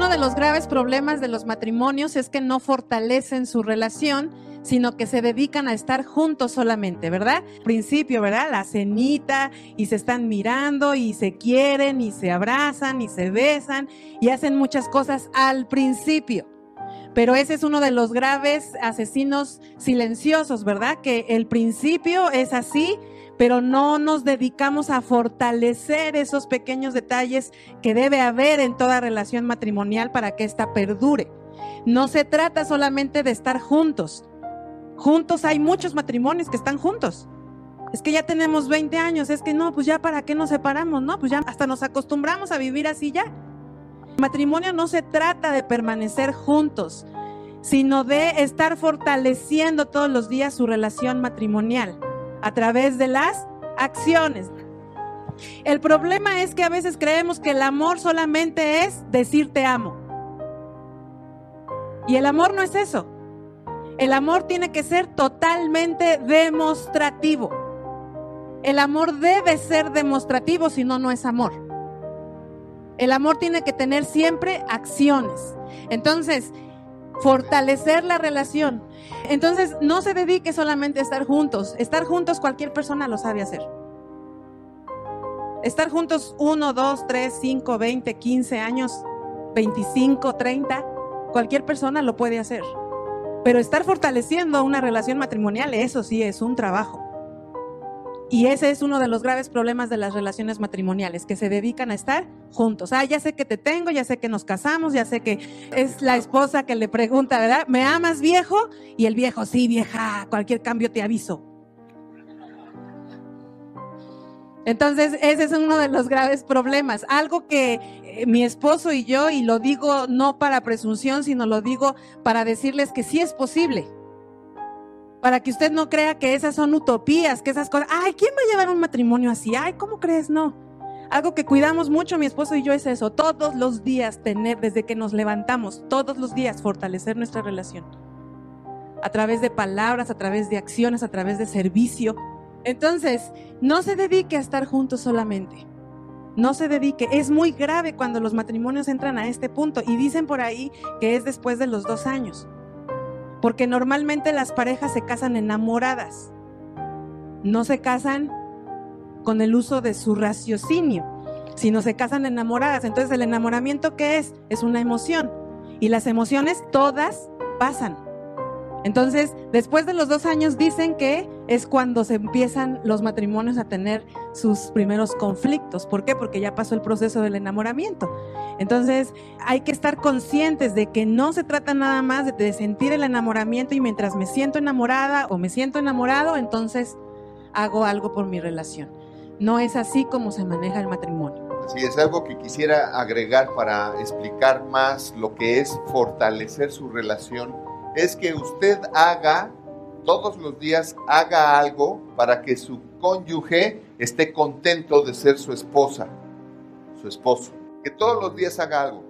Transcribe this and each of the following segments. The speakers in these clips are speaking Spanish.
Uno de los graves problemas de los matrimonios es que no fortalecen su relación, sino que se dedican a estar juntos solamente, ¿verdad? Principio, ¿verdad? La cenita y se están mirando y se quieren y se abrazan y se besan y hacen muchas cosas al principio. Pero ese es uno de los graves asesinos silenciosos, ¿verdad? Que el principio es así, pero no nos dedicamos a fortalecer esos pequeños detalles que debe haber en toda relación matrimonial para que ésta perdure. No se trata solamente de estar juntos. Juntos hay muchos matrimonios que están juntos. Es que ya tenemos 20 años, es que no, pues ya para qué nos separamos, no, pues ya hasta nos acostumbramos a vivir así ya. matrimonio no se trata de permanecer juntos, sino de estar fortaleciendo todos los días su relación matrimonial a través de las acciones. El problema es que a veces creemos que el amor solamente es decir te amo. Y el amor no es eso. El amor tiene que ser totalmente demostrativo. El amor debe ser demostrativo, si no, no es amor. El amor tiene que tener siempre acciones. Entonces, fortalecer la relación. Entonces, no se dedique solamente a estar juntos. Estar juntos cualquier persona lo sabe hacer. Estar juntos 1, 2, 3, 5, 20, 15 años, 25, 30, cualquier persona lo puede hacer. Pero estar fortaleciendo una relación matrimonial, eso sí es un trabajo. Y ese es uno de los graves problemas de las relaciones matrimoniales, que se dedican a estar juntos. Ah, ya sé que te tengo, ya sé que nos casamos, ya sé que es la esposa que le pregunta, ¿verdad? ¿Me amas viejo? Y el viejo, sí, vieja, cualquier cambio te aviso. Entonces, ese es uno de los graves problemas. Algo que eh, mi esposo y yo, y lo digo no para presunción, sino lo digo para decirles que sí es posible para que usted no crea que esas son utopías, que esas cosas, ay, ¿quién va a llevar un matrimonio así? Ay, ¿cómo crees? No. Algo que cuidamos mucho mi esposo y yo es eso, todos los días tener, desde que nos levantamos, todos los días fortalecer nuestra relación. A través de palabras, a través de acciones, a través de servicio. Entonces, no se dedique a estar juntos solamente. No se dedique. Es muy grave cuando los matrimonios entran a este punto y dicen por ahí que es después de los dos años. Porque normalmente las parejas se casan enamoradas. No se casan con el uso de su raciocinio, sino se casan enamoradas. Entonces el enamoramiento ¿qué es? Es una emoción. Y las emociones todas pasan. Entonces, después de los dos años dicen que es cuando se empiezan los matrimonios a tener sus primeros conflictos. ¿Por qué? Porque ya pasó el proceso del enamoramiento. Entonces, hay que estar conscientes de que no se trata nada más de, sentir el enamoramiento y mientras me siento enamorada o me siento enamorado, entonces hago algo por mi relación. No es así como se maneja el matrimonio. Sí, es algo que quisiera agregar para explicar más lo que es fortalecer su relación es que usted haga, todos los días, haga algo para que su cónyuge esté contento de ser su esposa, su esposo. Que todos los días haga algo.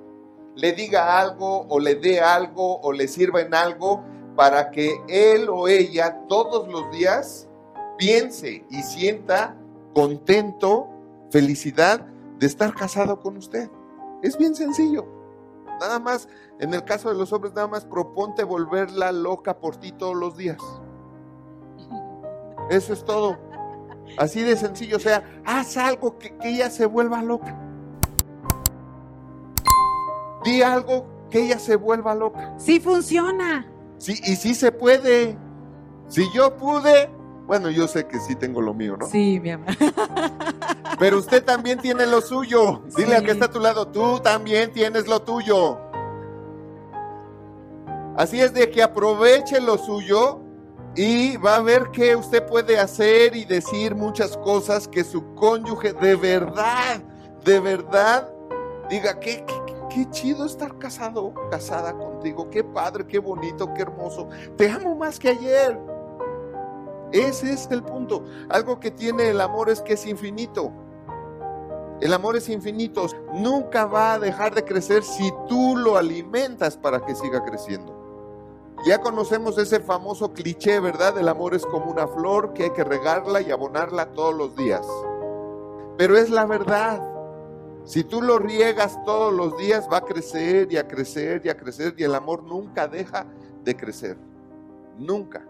Le diga algo o le dé algo o le sirva en algo para que él o ella todos los días piense y sienta contento, felicidad de estar casado con usted. Es bien sencillo. Nada más, en el caso de los hombres, nada más proponte volverla loca por ti todos los días. Eso es todo. Así de sencillo. O sea, haz algo que, ella se vuelva loca. Di algo que ella se vuelva loca. Sí funciona. Sí, y sí se puede. Si yo pude, bueno, yo sé que sí tengo lo mío, ¿no? Sí, mi amor. Pero usted también tiene lo suyo. Dile a que está a tu lado, tú también tienes lo tuyo. Así es de que aproveche lo suyo y va a ver que usted puede hacer y decir muchas cosas que su cónyuge de verdad, de verdad, diga, qué, qué chido estar casado, casada contigo, qué padre, qué bonito, qué hermoso. Te amo más que ayer. Ese es el punto. Algo que tiene el amor es que es infinito. El amor es infinito. Nunca va a dejar de crecer si tú lo alimentas para que siga creciendo. Ya conocemos ese famoso cliché, ¿verdad? El amor es como una flor que hay que regarla y abonarla todos los días. Pero es la verdad. Si tú lo riegas todos los días, va a crecer y a crecer y a crecer y el amor nunca deja de crecer. Nunca.